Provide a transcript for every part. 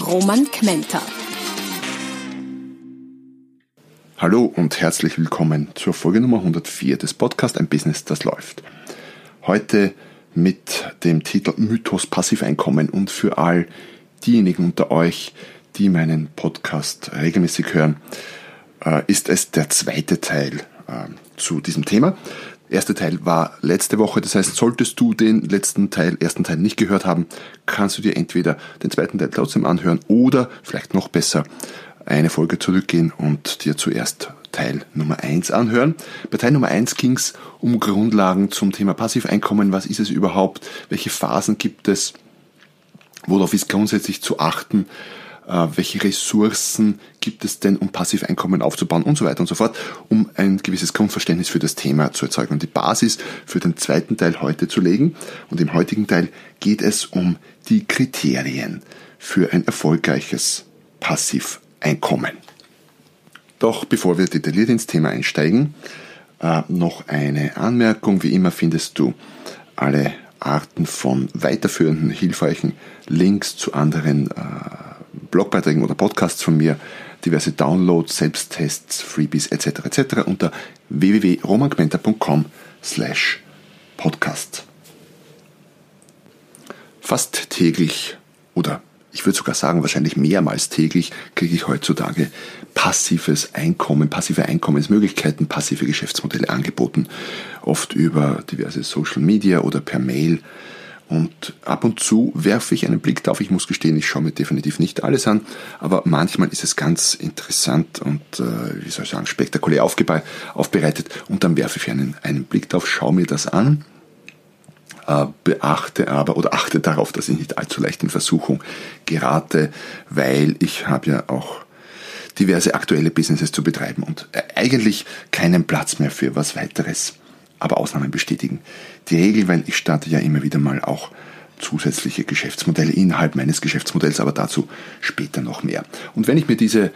Roman Kmenter. Hallo und herzlich willkommen zur Folge Nummer 104 des Podcasts Ein Business, das läuft. Heute mit dem Titel Mythos Passiveinkommen und für all diejenigen unter euch, die meinen Podcast regelmäßig hören, äh, ist es der zweite Teil äh, zu diesem Thema. Erste Teil war letzte Woche, das heißt, solltest du den letzten Teil, ersten Teil nicht gehört haben, kannst du dir entweder den zweiten Teil trotzdem anhören oder vielleicht noch besser eine Folge zurückgehen und dir zuerst Teil Nummer 1 anhören. Bei Teil Nummer 1 ging es um Grundlagen zum Thema Passiveinkommen. Was ist es überhaupt? Welche Phasen gibt es? Worauf ist grundsätzlich zu achten? Äh, welche Ressourcen gibt es denn, um Passiveinkommen aufzubauen und so weiter und so fort, um ein gewisses Grundverständnis für das Thema zu erzeugen und die Basis für den zweiten Teil heute zu legen. Und im heutigen Teil geht es um die Kriterien für ein erfolgreiches Passiveinkommen. Doch bevor wir detailliert ins Thema einsteigen, äh, noch eine Anmerkung. Wie immer findest du alle Arten von weiterführenden, hilfreichen Links zu anderen äh, Blogbeiträgen oder Podcasts von mir, diverse Downloads, Selbsttests, Freebies etc. etc. unter www.romangmenta.com slash podcast. Fast täglich oder ich würde sogar sagen, wahrscheinlich mehrmals täglich kriege ich heutzutage passives Einkommen, passive Einkommensmöglichkeiten, passive Geschäftsmodelle angeboten. Oft über diverse Social Media oder per Mail und ab und zu werfe ich einen Blick darauf. Ich muss gestehen, ich schaue mir definitiv nicht alles an, aber manchmal ist es ganz interessant und, äh, wie soll ich sagen, spektakulär aufbereitet. Und dann werfe ich einen, einen Blick darauf, schaue mir das an, äh, beachte aber oder achte darauf, dass ich nicht allzu leicht in Versuchung gerate, weil ich habe ja auch diverse aktuelle Businesses zu betreiben und äh, eigentlich keinen Platz mehr für was weiteres aber Ausnahmen bestätigen die Regel, weil ich starte ja immer wieder mal auch zusätzliche Geschäftsmodelle innerhalb meines Geschäftsmodells, aber dazu später noch mehr. Und wenn ich mir diese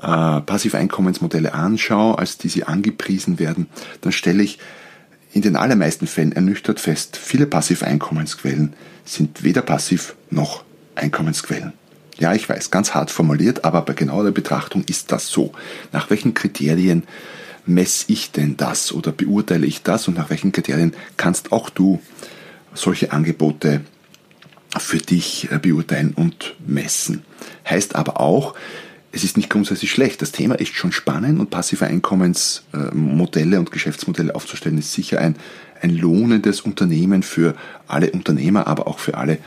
äh, Passiveinkommensmodelle anschaue, als die sie angepriesen werden, dann stelle ich in den allermeisten Fällen ernüchtert fest, viele Passiveinkommensquellen sind weder passiv noch Einkommensquellen. Ja, ich weiß, ganz hart formuliert, aber bei genauer Betrachtung ist das so. Nach welchen Kriterien messe ich denn das oder beurteile ich das und nach welchen Kriterien kannst auch du solche Angebote für dich äh, beurteilen und messen. Heißt aber auch, es ist nicht grundsätzlich schlecht. Das Thema ist schon spannend und passive Einkommensmodelle und Geschäftsmodelle aufzustellen ist sicher ein, ein lohnendes Unternehmen für alle Unternehmer, aber auch für alle,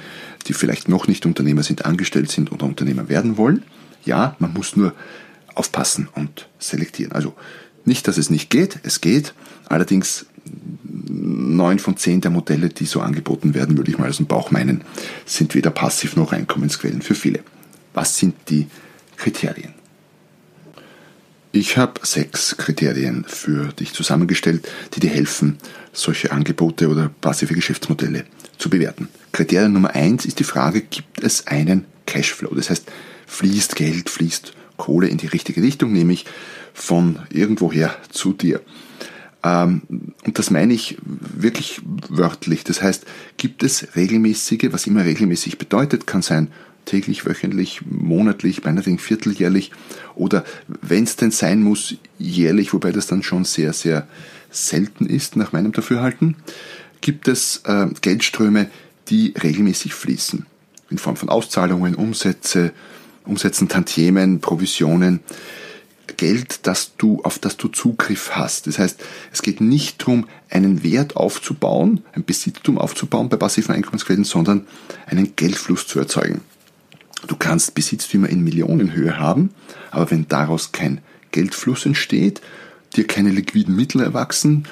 die vielleicht noch nicht Unternehmer sind, angestellt sind oder Unternehmer werden wollen. Ja, man muss nur aufpassen und selektieren. Also nicht, dass es nicht geht, es geht. Allerdings neun von zehn der Modelle, die so angeboten werden, würde ich mal aus dem Bauch meinen, sind weder passiv noch Einkommensquellen für viele. Was sind die Kriterien? Ich habe sechs Kriterien für dich zusammengestellt, die dir helfen, solche Angebote oder passive Geschäftsmodelle zu bewerten. Kriterium Nummer eins ist die Frage, gibt es einen Cashflow? Das heißt, fließt Geld, fließt Kohle in die richtige Richtung, nämlich von irgendwoher zu dir. Ähm, und das meine ich wirklich wörtlich. Das heißt, gibt es regelmäßige, was immer regelmäßig bedeutet, kann sein täglich, wöchentlich, monatlich, meinetwegen vierteljährlich oder wenn es denn sein muss, jährlich, wobei das dann schon sehr, sehr selten ist, nach meinem Dafürhalten, gibt es äh, Geldströme, die regelmäßig fließen. In Form von Auszahlungen, Umsätze, Umsätzen, Tantiemen, Provisionen. Geld, das du, auf das du Zugriff hast. Das heißt, es geht nicht darum, einen Wert aufzubauen, ein Besitztum aufzubauen bei passiven Einkommensquellen, sondern einen Geldfluss zu erzeugen. Du kannst Besitztümer in Millionenhöhe haben, aber wenn daraus kein Geldfluss entsteht, dir keine liquiden Mittel erwachsen,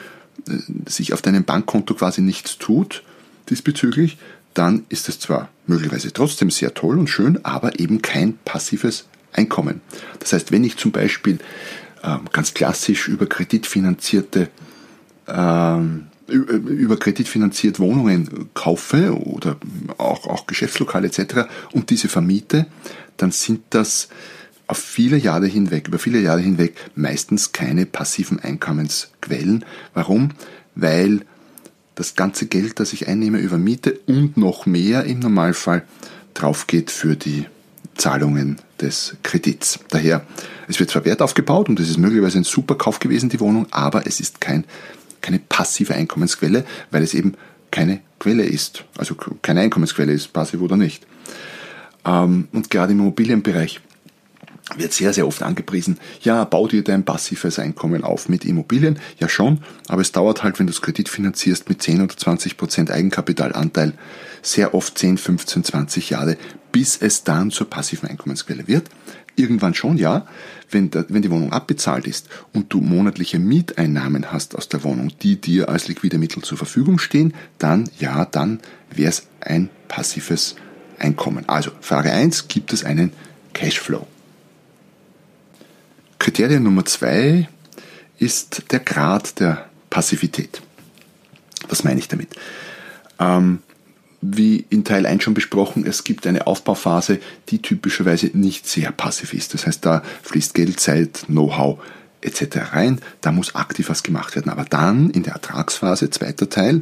äh, sich auf deinem Bankkonto quasi nichts tut diesbezüglich, dann ist es zwar möglicherweise trotzdem sehr toll und schön, aber eben kein passives Einkommen. Das heißt, wenn ich zum Beispiel ähm, ganz klassisch über kreditfinanzierte ähm, über kreditfinanziert Wohnungen kaufe oder auch, auch Geschäftslokale etc. und diese vermiete, dann sind das auf viele Jahre hinweg, über viele Jahre hinweg meistens keine passiven Einkommensquellen. Warum? Weil das ganze Geld, das ich einnehme über Miete und noch mehr im Normalfall drauf geht für die Zahlungen des Kredits. Daher, es wird zwar Wert aufgebaut und es ist möglicherweise ein super Kauf gewesen, die Wohnung, aber es ist kein, keine passive Einkommensquelle, weil es eben keine Quelle ist. Also keine Einkommensquelle ist, passiv oder nicht. Ähm, und gerade im Immobilienbereich wird sehr, sehr oft angepriesen, ja, bau dir dein passives Einkommen auf mit Immobilien. Ja schon, aber es dauert halt, wenn du es Kredit finanzierst mit 10 oder 20 Prozent Eigenkapitalanteil, sehr oft 10, 15, 20 Jahre, bis es dann zur passiven Einkommensquelle wird. Irgendwann schon, ja, wenn, wenn die Wohnung abbezahlt ist und du monatliche Mieteinnahmen hast aus der Wohnung, die dir als liquide Mittel zur Verfügung stehen, dann, ja, dann wäre es ein passives Einkommen. Also, Frage 1, gibt es einen Cashflow? Kriterium Nummer zwei ist der Grad der Passivität. Was meine ich damit? Ähm, wie in Teil 1 schon besprochen, es gibt eine Aufbauphase, die typischerweise nicht sehr passiv ist. Das heißt, da fließt Geld, Zeit, Know-how etc. rein, da muss aktiv was gemacht werden. Aber dann in der Ertragsphase, zweiter Teil,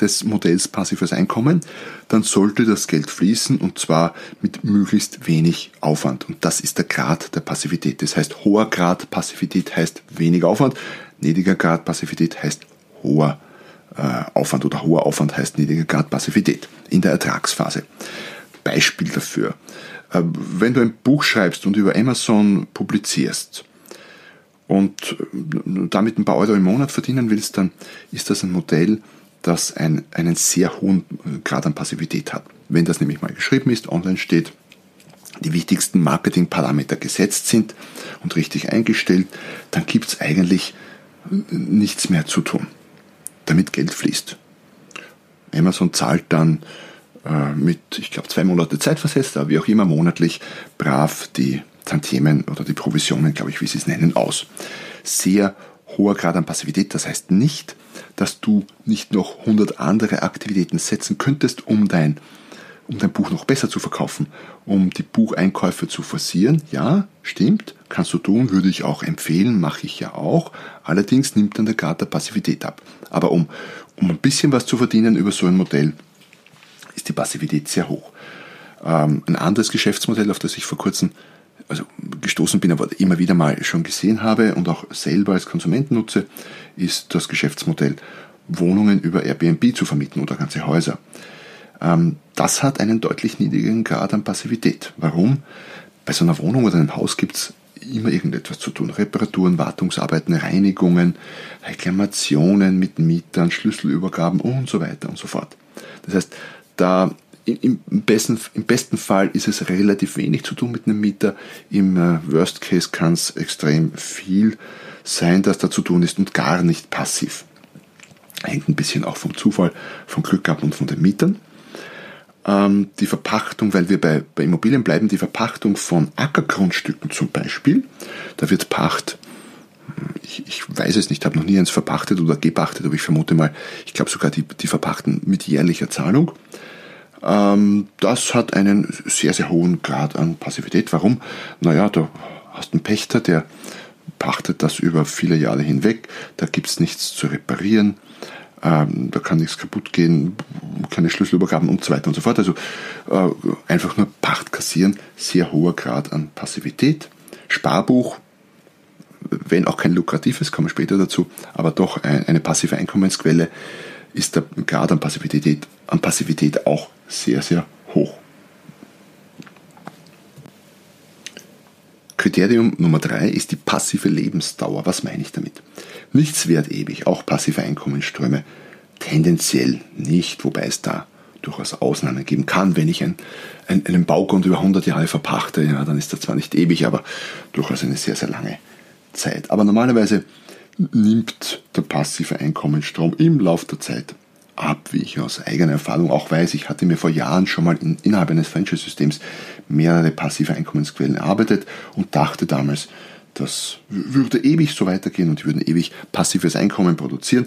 des Modells passives Einkommen, dann sollte das Geld fließen und zwar mit möglichst wenig Aufwand. Und das ist der Grad der Passivität. Das heißt, hoher Grad Passivität heißt weniger Aufwand, niedriger Grad Passivität heißt hoher äh, Aufwand oder hoher Aufwand heißt niedriger Grad Passivität in der Ertragsphase. Beispiel dafür. Äh, wenn du ein Buch schreibst und über Amazon publizierst, und äh, damit ein paar Euro im Monat verdienen willst, dann ist das ein Modell, das ein, einen sehr hohen Grad an Passivität hat. Wenn das nämlich mal geschrieben ist, online steht, die wichtigsten Marketingparameter gesetzt sind und richtig eingestellt, dann gibt es eigentlich nichts mehr zu tun, damit Geld fließt. Amazon zahlt dann äh, mit, ich glaube, zwei Monate Zeit versetzt, aber wie auch immer monatlich brav die Tantiemen oder die Provisionen, glaube ich, wie sie es nennen, aus. Sehr hoher Grad an Passivität. Das heißt nicht, dass du nicht noch 100 andere Aktivitäten setzen könntest, um dein, um dein Buch noch besser zu verkaufen, um die Bucheinkäufe zu forcieren. Ja, stimmt, kannst du tun, würde ich auch empfehlen, mache ich ja auch. Allerdings nimmt dann der Grad der Passivität ab. Aber um, um ein bisschen was zu verdienen über so ein Modell, ist die Passivität sehr hoch. Ähm, ein anderes Geschäftsmodell, auf das ich vor kurzem also gestoßen bin, aber immer wieder mal schon gesehen habe und auch selber als Konsument nutze, ist das Geschäftsmodell, Wohnungen über Airbnb zu vermieten oder ganze Häuser. Ähm, das hat einen deutlich niedrigeren Grad an Passivität. Warum? Bei so einer Wohnung oder einem Haus gibt es immer irgendetwas zu tun. Reparaturen, Wartungsarbeiten, Reinigungen, Reklamationen mit Mietern, Schlüsselübergaben und so weiter und so fort. Das heißt, da im besten, Im besten Fall ist es relativ wenig zu tun mit einem Mieter. Im äh, Worst Case kann es extrem viel sein, dass da zu tun ist und gar nicht passiv. Hängt ein bisschen auch vom Zufall, vom Glück ab und von den Mietern. Ähm, die Verpachtung, weil wir bei, bei Immobilien bleiben, die Verpachtung von Ackergrundstücken zum Beispiel, da wird Pacht ich, ich weiß es nicht, habe noch nie eins verpachtet oder gepachtet, aber ich vermute mal, ich glaube sogar die, die verpachten mit jährlicher Zahlung. Ähm, das hat einen sehr, sehr hohen Grad an Passivität. Warum? Naja, du hast einen Pächter, der pachtet das über viele Jahre hinweg, da gibt es nichts zu reparieren, ähm, da kann nichts kaputt gehen, keine Schlüsselübergaben und so weiter und so fort. Also äh, einfach nur Pacht kassieren, sehr hoher Grad an Passivität. Sparbuch, wenn auch kein lukratives, kommen wir später dazu, aber doch eine passive Einkommensquelle, ist der Grad an Passivität, an Passivität auch sehr, sehr hoch. Kriterium Nummer drei ist die passive Lebensdauer. Was meine ich damit? Nichts wert ewig, auch passive Einkommensströme tendenziell nicht, wobei es da durchaus Ausnahmen geben kann. Wenn ich ein, einen Baugrund über 100 Jahre verpachte, ja, dann ist das zwar nicht ewig, aber durchaus eine sehr, sehr lange Zeit. Aber normalerweise nimmt der passive Einkommensstrom im Laufe der Zeit ab, wie ich aus eigener Erfahrung auch weiß. Ich hatte mir vor Jahren schon mal in, innerhalb eines Franchise-Systems mehrere passive Einkommensquellen erarbeitet und dachte damals, das würde ewig so weitergehen und die würden ewig passives Einkommen produzieren.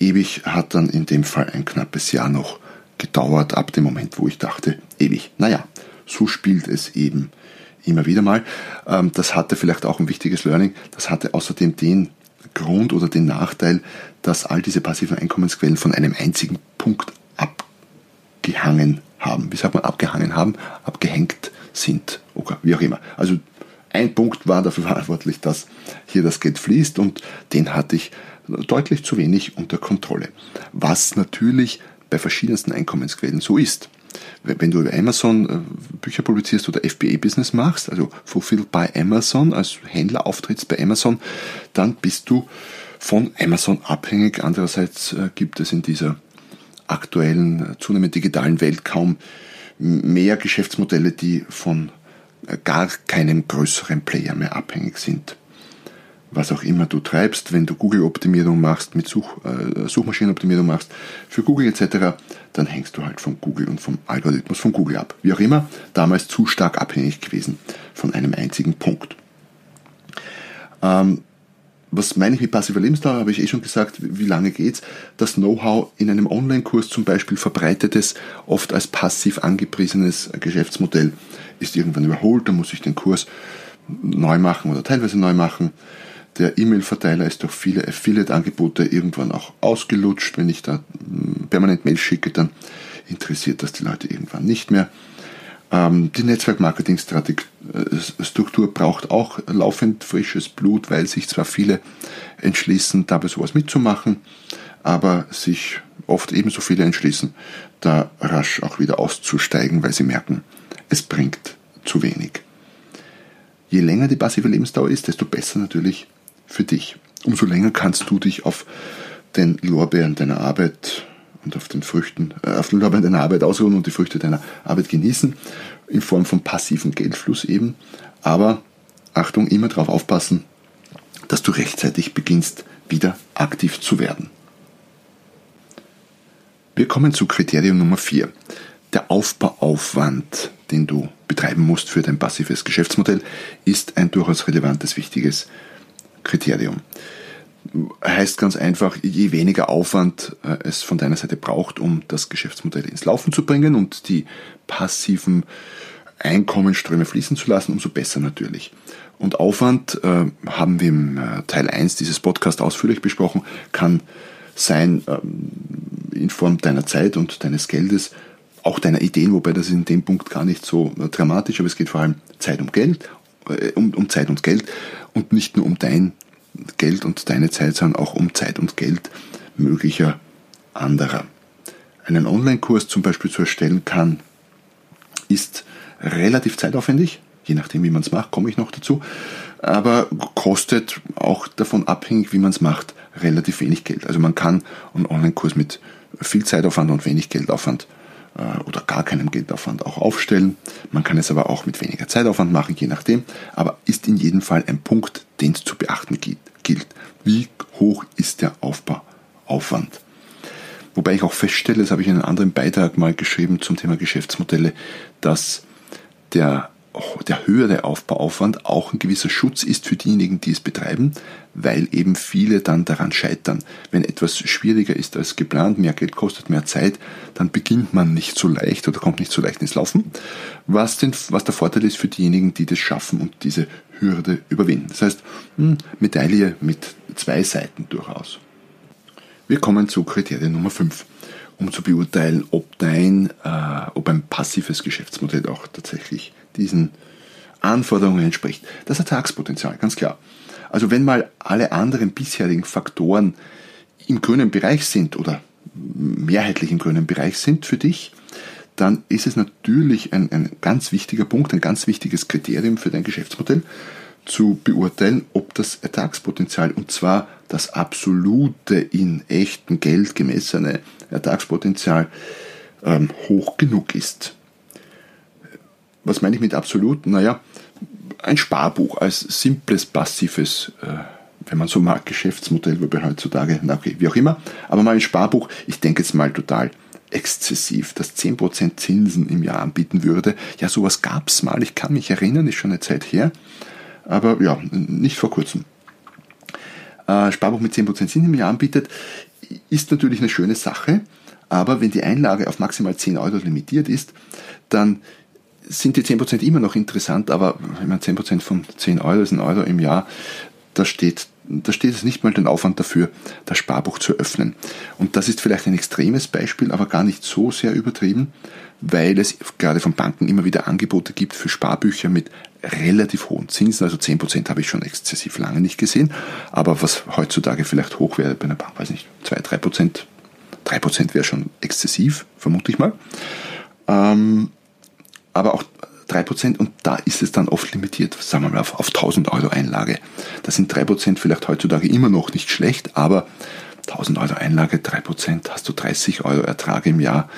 Ewig hat dann in dem Fall ein knappes Jahr noch gedauert, ab dem Moment, wo ich dachte, ewig. Naja, so spielt es eben immer wieder mal. Ähm, das hatte vielleicht auch ein wichtiges Learning. Das hatte außerdem den Grund oder den Nachteil, dass all diese passiven Einkommensquellen von einem einzigen Punkt abgehangen haben. Wie sagt man, abgehangen haben, abgehängt sind oder wie auch immer. Also ein Punkt war dafür verantwortlich, dass hier das Geld fließt und den hatte ich deutlich zu wenig unter Kontrolle. Was natürlich bei verschiedensten Einkommensquellen so ist. Wenn du über Amazon äh, Bücher publizierst oder FBA-Business machst, also Fulfilled by Amazon, als Händler auftrittst bei Amazon, dann bist du von Amazon abhängig. Andererseits äh, gibt es in dieser aktuellen, äh, zunehmend digitalen Welt kaum mehr Geschäftsmodelle, die von gar keinem größeren Player mehr abhängig sind was auch immer du treibst, wenn du Google-Optimierung machst, mit Such, äh, Suchmaschinenoptimierung machst, für Google etc., dann hängst du halt von Google und vom Algorithmus von Google ab. Wie auch immer, damals zu stark abhängig gewesen von einem einzigen Punkt. Ähm, was meine ich mit passiver Lebensdauer, habe ich eh schon gesagt, wie lange geht's? Das Know-how in einem Online-Kurs zum Beispiel verbreitetes, oft als passiv angepriesenes Geschäftsmodell ist irgendwann überholt, dann muss ich den Kurs neu machen oder teilweise neu machen. Der E-Mail-Verteiler ist durch viele Affiliate-Angebote irgendwann auch ausgelutscht. Wenn ich da hm, permanent Mails schicke, dann interessiert das die Leute irgendwann nicht mehr. Ähm, die Netzwerk-Marketing-Struktur braucht auch laufend frisches Blut, weil sich zwar viele entschließen, dabei sowas mitzumachen, aber sich oft ebenso viele entschließen, da rasch auch wieder auszusteigen, weil sie merken, es bringt zu wenig. Je länger die passive Lebensdauer ist, desto besser natürlich für dich. Umso länger kannst du dich auf den Lorbeeren deiner Arbeit und auf den Früchten, äh, auf den Lorbeeren deiner Arbeit ausruhen und die Früchte deiner Arbeit genießen, in Form von passiven Geldfluss eben. Aber Achtung, immer darauf aufpassen, dass du rechtzeitig beginnst, wieder aktiv zu werden. Wir kommen zu Kriterium Nummer 4. Der Aufbauaufwand, den du betreiben musst für dein passives Geschäftsmodell, ist ein durchaus relevantes, wichtiges Kriterium. Heißt ganz einfach, je weniger Aufwand äh, es von deiner Seite braucht, um das Geschäftsmodell ins Laufen zu bringen und die passiven Einkommensströme fließen zu lassen, umso besser natürlich. Und Aufwand äh, haben wir im äh, Teil 1 dieses Podcasts ausführlich besprochen, kann sein ähm, in Form deiner Zeit und deines Geldes, auch deiner Ideen, wobei das in dem Punkt gar nicht so äh, dramatisch, aber es geht vor allem Zeit und Geld, äh, um, um Zeit und Geld und nicht nur um dein Geld und deine Zeit, sondern auch um Zeit und Geld möglicher anderer. Einen Online-Kurs zum Beispiel zu erstellen kann, ist relativ zeitaufwendig, je nachdem wie man es macht, komme ich noch dazu, aber kostet auch davon abhängig, wie man es macht, relativ wenig Geld. Also man kann einen Online-Kurs mit viel Zeitaufwand und wenig Geldaufwand oder gar keinem Geldaufwand auch aufstellen. Man kann es aber auch mit weniger Zeitaufwand machen, je nachdem. Aber ist in jedem Fall ein Punkt, den es zu beachten gilt. Wie hoch ist der Aufbauaufwand? Wobei ich auch feststelle, das habe ich in einem anderen Beitrag mal geschrieben zum Thema Geschäftsmodelle, dass der der höhere Aufbauaufwand auch ein gewisser Schutz ist für diejenigen, die es betreiben, weil eben viele dann daran scheitern. Wenn etwas schwieriger ist als geplant, mehr Geld kostet, mehr Zeit, dann beginnt man nicht so leicht oder kommt nicht so leicht ins Laufen, was, den, was der Vorteil ist für diejenigen, die das schaffen und diese Hürde überwinden. Das heißt, hm, Medaille mit zwei Seiten durchaus. Wir kommen zu Kriterium Nummer 5 um zu beurteilen, ob dein, äh, ob ein passives Geschäftsmodell auch tatsächlich diesen Anforderungen entspricht. Das Ertragspotenzial, ganz klar. Also wenn mal alle anderen bisherigen Faktoren im grünen Bereich sind oder mehrheitlich im grünen Bereich sind für dich, dann ist es natürlich ein, ein ganz wichtiger Punkt, ein ganz wichtiges Kriterium für dein Geschäftsmodell, zu beurteilen, ob das Ertragspotenzial, und zwar das absolute in echtem Geld gemessene Ertragspotenzial, ähm, hoch genug ist. Was meine ich mit absolut? Naja, ein Sparbuch als simples passives äh, wenn man so mag, Geschäftsmodell, wobei heutzutage, na okay, wie auch immer, aber mal ein Sparbuch, ich denke jetzt mal total exzessiv, das 10% Zinsen im Jahr anbieten würde. Ja, sowas gab es mal, ich kann mich erinnern, ist schon eine Zeit her, aber ja, nicht vor kurzem. Äh, Sparbuch mit 10% Zinsen im Jahr anbietet, ist natürlich eine schöne Sache, aber wenn die Einlage auf maximal 10 Euro limitiert ist, dann sind die 10% immer noch interessant, aber wenn man 10% von 10 Euro ist ein Euro im Jahr, da steht, da steht es nicht mal den Aufwand dafür, das Sparbuch zu öffnen. Und das ist vielleicht ein extremes Beispiel, aber gar nicht so sehr übertrieben, weil es gerade von Banken immer wieder Angebote gibt für Sparbücher mit relativ hohen Zinsen. Also 10% habe ich schon exzessiv lange nicht gesehen, aber was heutzutage vielleicht hoch wäre bei einer Bank, weiß nicht, 2, 3%, 3% wäre schon exzessiv, vermute ich mal. Ähm, aber auch 3% und da ist es dann oft limitiert, sagen wir mal auf, auf 1000 Euro Einlage. Da sind 3% vielleicht heutzutage immer noch nicht schlecht, aber 1000 Euro Einlage, 3%, hast du 30 Euro Ertrag im Jahr.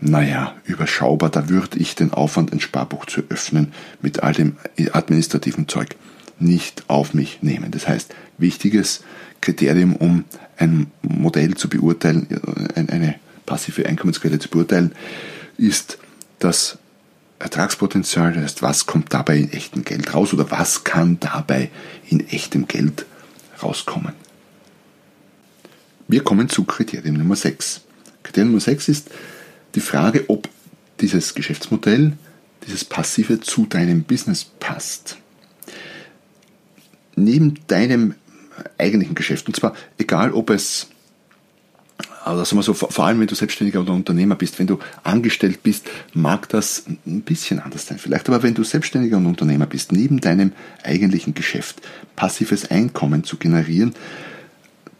Naja, überschaubar, da würde ich den Aufwand, ein Sparbuch zu öffnen, mit all dem administrativen Zeug nicht auf mich nehmen. Das heißt, wichtiges Kriterium, um ein Modell zu beurteilen, eine passive Einkommensquelle zu beurteilen, ist das Ertragspotenzial, das heißt, was kommt dabei in echtem Geld raus oder was kann dabei in echtem Geld rauskommen. Wir kommen zu Kriterium Nummer 6. Kriterium Nummer 6 ist die Frage, ob dieses Geschäftsmodell, dieses Passive zu deinem Business passt. Neben deinem eigentlichen Geschäft, und zwar egal ob es also sagen wir so, vor allem wenn du Selbstständiger oder Unternehmer bist, wenn du angestellt bist, mag das ein bisschen anders sein vielleicht. Aber wenn du Selbstständiger und Unternehmer bist, neben deinem eigentlichen Geschäft passives Einkommen zu generieren,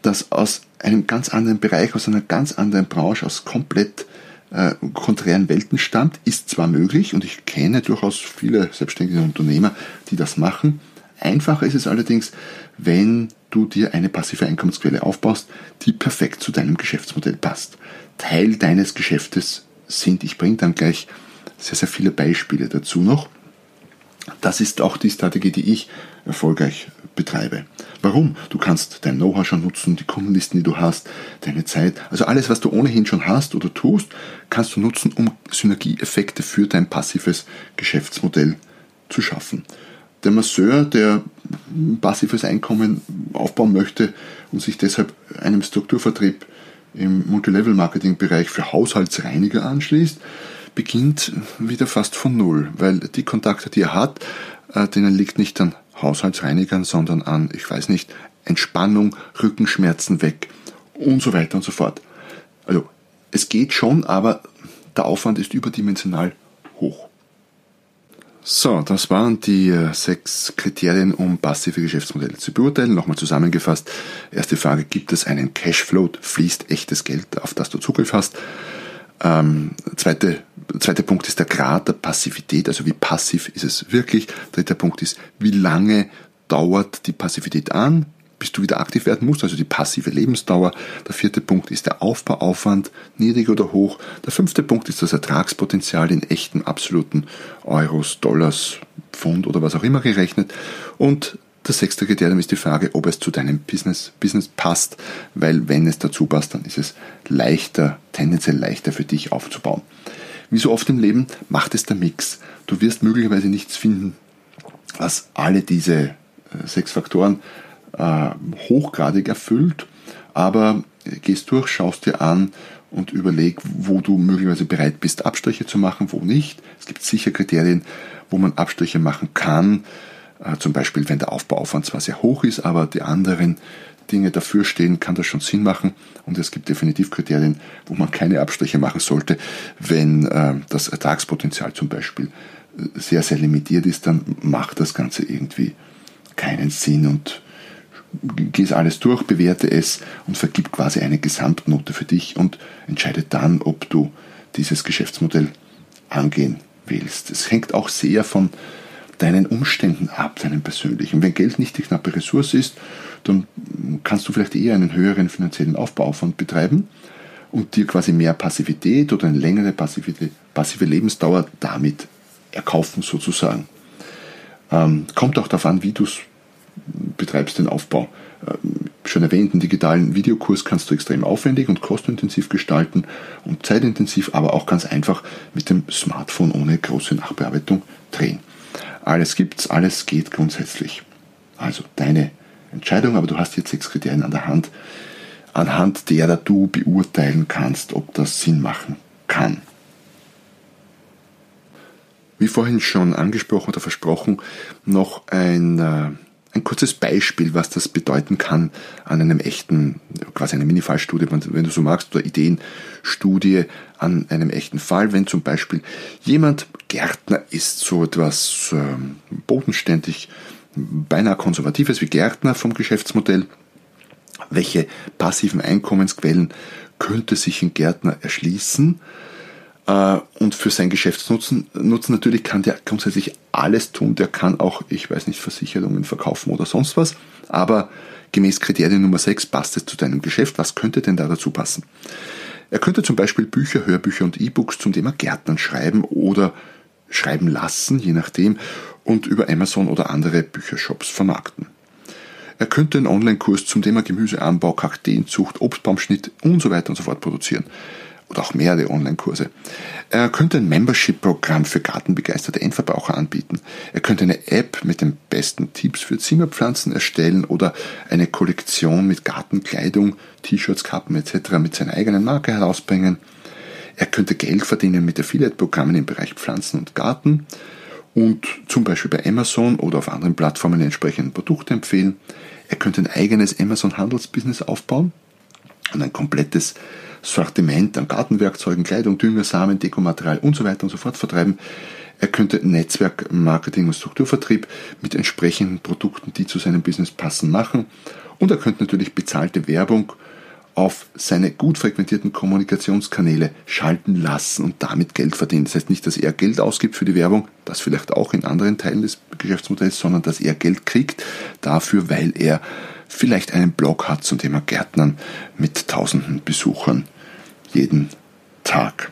das aus einem ganz anderen Bereich, aus einer ganz anderen Branche, aus komplett äh, konträren Welten stammt, ist zwar möglich und ich kenne durchaus viele selbstständige Unternehmer, die das machen. Einfacher ist es allerdings, wenn du dir eine passive Einkommensquelle aufbaust, die perfekt zu deinem Geschäftsmodell passt. Teil deines Geschäftes sind, ich bringe dann gleich sehr, sehr viele Beispiele dazu noch. Das ist auch die Strategie, die ich erfolgreich betreibe. Warum? Du kannst dein Know-how schon nutzen, die Kundenlisten, die du hast, deine Zeit. Also alles, was du ohnehin schon hast oder tust, kannst du nutzen, um Synergieeffekte für dein passives Geschäftsmodell zu schaffen. Der Masseur, der passives Einkommen aufbauen möchte und sich deshalb einem Strukturvertrieb im Multilevel-Marketing-Bereich für Haushaltsreiniger anschließt, beginnt wieder fast von Null, weil die Kontakte, die er hat, äh, denen liegt nicht an Haushaltsreinigern, sondern an, ich weiß nicht, Entspannung, Rückenschmerzen weg und so weiter und so fort. Also es geht schon, aber der Aufwand ist überdimensional. So, das waren die äh, sechs Kriterien, um passive Geschäftsmodelle zu beurteilen. Nochmal zusammengefasst. Erste Frage, gibt es einen Cashflow? Fließt echtes Geld, auf das du Zugriff hast? Ähm, zweite, zweiter Punkt ist der Grad der Passivität, also wie passiv ist es wirklich. Dritter Punkt ist, wie lange dauert die Passivität an? Bis du wieder aktiv werden musst, also die passive Lebensdauer. Der vierte Punkt ist der Aufbauaufwand, niedrig oder hoch. Der fünfte Punkt ist das Ertragspotenzial in echten, absoluten Euros, Dollars, Pfund oder was auch immer gerechnet. Und das sechste Kriterium ist die Frage, ob es zu deinem Business, Business passt, weil wenn es dazu passt, dann ist es leichter, tendenziell leichter für dich aufzubauen. Wie so oft im Leben macht es der Mix. Du wirst möglicherweise nichts finden, was alle diese äh, sechs Faktoren äh, hochgradig erfüllt, aber gehst durch, schaust dir an und überleg, wo du möglicherweise bereit bist, Abstriche zu machen, wo nicht. Es gibt sicher Kriterien, wo man Abstriche machen kann, äh, zum Beispiel wenn der Aufbauaufwand zwar sehr hoch ist, aber die anderen Dinge dafür stehen, kann das schon Sinn machen. Und es gibt definitiv Kriterien, wo man keine Abstriche machen sollte, wenn äh, das Ertragspotenzial zum Beispiel äh, sehr, sehr limitiert ist, dann macht das Ganze irgendwie keinen Sinn und gehst alles durch, bewerte es und vergib quasi eine Gesamtnote für dich und entscheide dann, ob du dieses Geschäftsmodell angehen willst. Es hängt auch sehr von deinen Umständen ab, deinen persönlichen. Wenn Geld nicht die knappe Ressource ist, dann kannst du vielleicht eher einen höheren finanziellen Aufbauaufwand betreiben und dir quasi mehr Passivität oder eine längere passive, passive Lebensdauer damit erkaufen sozusagen. Ähm, kommt auch darauf an, wie du es betreibst den Aufbau. Ähm, schon erwähnten digitalen Videokurs kannst du extrem aufwendig und kostenintensiv gestalten und zeitintensiv, aber auch ganz einfach mit dem Smartphone ohne große Nachbearbeitung drehen. Alles gibt's, alles geht grundsätzlich. Also deine Entscheidung, aber du hast jetzt sechs Kriterien an der Hand, anhand derer du beurteilen kannst, ob das Sinn machen kann. Wie vorhin schon angesprochen oder versprochen, noch ein, äh, ein kurzes Beispiel, was das bedeuten kann an einem echten, quasi einer Minifallstudie, wenn du so magst, oder Ideenstudie an einem echten Fall. Wenn zum Beispiel jemand Gärtner ist, so etwas ähm, bodenständig, beinahe konservatives wie Gärtner vom Geschäftsmodell, welche passiven Einkommensquellen könnte sich ein Gärtner erschließen? Äh, und für sein Geschäftsnutzen Nutzen natürlich kann der grundsätzlich alles tun. Der kann auch, ich weiß nicht, Versicherungen verkaufen oder sonst was. Aber gemäß Kriterien Nummer 6 passt es zu deinem Geschäft. Was könnte denn da dazu passen? Er könnte zum Beispiel Bücher, Hörbücher und E-Books zum Thema Gärtnern schreiben oder schreiben lassen, je nachdem, und über Amazon oder andere Büchershops vermarkten. Er könnte einen Online-Kurs zum Thema Gemüseanbau, Kakteenzucht, Obstbaumschnitt und so weiter und so fort produzieren oder auch mehrere Online-Kurse. Er könnte ein Membership-Programm für gartenbegeisterte Endverbraucher anbieten. Er könnte eine App mit den besten Tipps für Zimmerpflanzen erstellen oder eine Kollektion mit Gartenkleidung, T-Shirts, Kappen etc. mit seiner eigenen Marke herausbringen. Er könnte Geld verdienen mit Affiliate-Programmen im Bereich Pflanzen und Garten und zum Beispiel bei Amazon oder auf anderen Plattformen entsprechende Produkte empfehlen. Er könnte ein eigenes Amazon-Handelsbusiness aufbauen und ein komplettes Sortiment an Gartenwerkzeugen, Kleidung, Dünger, Samen, Dekomaterial und so weiter und so fort vertreiben. Er könnte Netzwerk, Marketing und Strukturvertrieb mit entsprechenden Produkten, die zu seinem Business passen, machen. Und er könnte natürlich bezahlte Werbung auf seine gut frequentierten Kommunikationskanäle schalten lassen und damit Geld verdienen. Das heißt nicht, dass er Geld ausgibt für die Werbung, das vielleicht auch in anderen Teilen des Geschäftsmodells, sondern dass er Geld kriegt dafür, weil er vielleicht einen Blog hat zum Thema Gärtnern mit tausenden Besuchern jeden Tag.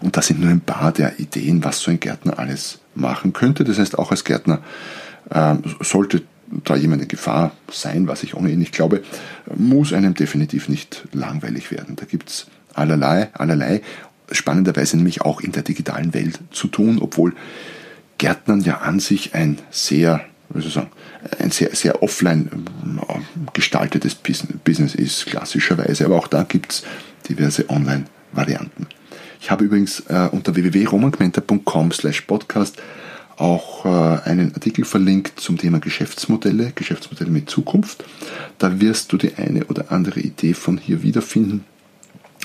Und das sind nur ein paar der Ideen, was so ein Gärtner alles machen könnte. Das heißt, auch als Gärtner äh, sollte da jemand in Gefahr sein, was ich ohnehin nicht glaube, muss einem definitiv nicht langweilig werden. Da gibt es allerlei, allerlei, spannenderweise nämlich auch in der digitalen Welt zu tun, obwohl Gärtnern ja an sich ein sehr wie soll sagen, ein sehr, sehr offline gestaltetes Business ist, klassischerweise. Aber auch da gibt es diverse Online-Varianten. Ich habe übrigens äh, unter www.romangmenta.com slash podcast auch äh, einen Artikel verlinkt zum Thema Geschäftsmodelle, Geschäftsmodelle mit Zukunft. Da wirst du die eine oder andere Idee von hier wiederfinden,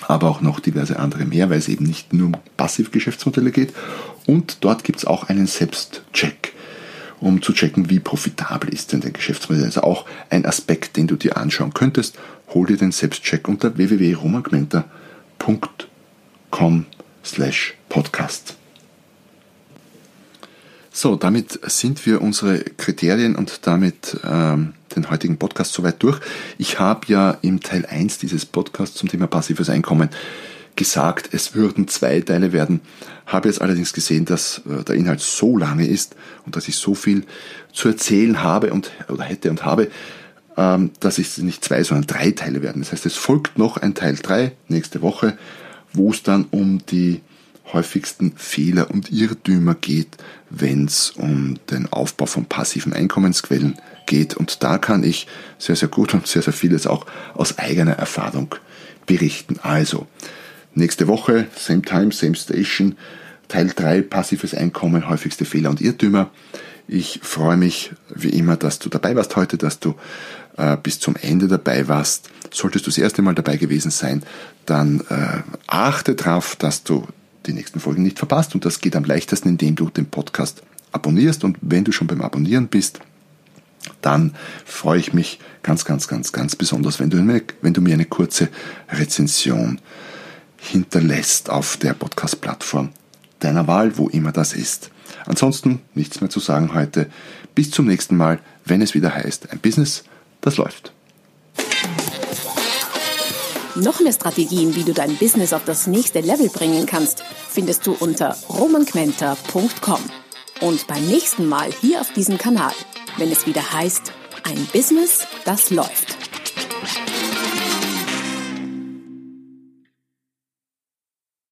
aber auch noch diverse andere mehr, weil es eben nicht nur um Passivgeschäftsmodelle geht. Und dort gibt es auch einen Selbstcheck um zu checken, wie profitabel ist denn dein Geschäftsmodell. Also auch ein Aspekt, den du dir anschauen könntest. Hol dir den Selbstcheck unter www.romagmenta.com slash podcast. So, damit sind wir unsere Kriterien und damit ähm, den heutigen Podcast soweit durch. Ich habe ja im Teil 1 dieses Podcasts zum Thema passives Einkommen gesagt, es würden zwei Teile werden. Habe jetzt allerdings gesehen, dass äh, der Inhalt so lange ist und dass ich so viel zu erzählen habe und oder hätte und habe, ähm, dass es nicht zwei, sondern drei Teile werden. Das heißt, es folgt noch ein Teil drei nächste Woche, wo es dann um die häufigsten Fehler und Irrtümer geht, wenn es um den Aufbau von passiven Einkommensquellen geht. Und da kann ich sehr, sehr gut und sehr, sehr vieles auch aus eigener Erfahrung berichten. Also, Nächste Woche, same time, same station, Teil 3, passives Einkommen, häufigste Fehler und Irrtümer. Ich freue mich wie immer, dass du dabei warst heute, dass du äh, bis zum Ende dabei warst. Solltest du das erste Mal dabei gewesen sein, dann äh, achte darauf, dass du die nächsten Folgen nicht verpasst und das geht am leichtesten, indem du den Podcast abonnierst und wenn du schon beim Abonnieren bist, dann freue ich mich ganz, ganz, ganz, ganz besonders, wenn du, wenn du mir eine kurze Rezension hinterlässt auf der Podcast-Plattform deiner Wahl, wo immer das ist. Ansonsten nichts mehr zu sagen heute. Bis zum nächsten Mal, wenn es wieder heißt, ein Business, das läuft. Noch mehr Strategien, wie du dein Business auf das nächste Level bringen kannst, findest du unter romanquenter.com. Und beim nächsten Mal hier auf diesem Kanal, wenn es wieder heißt, Ein Business, das läuft.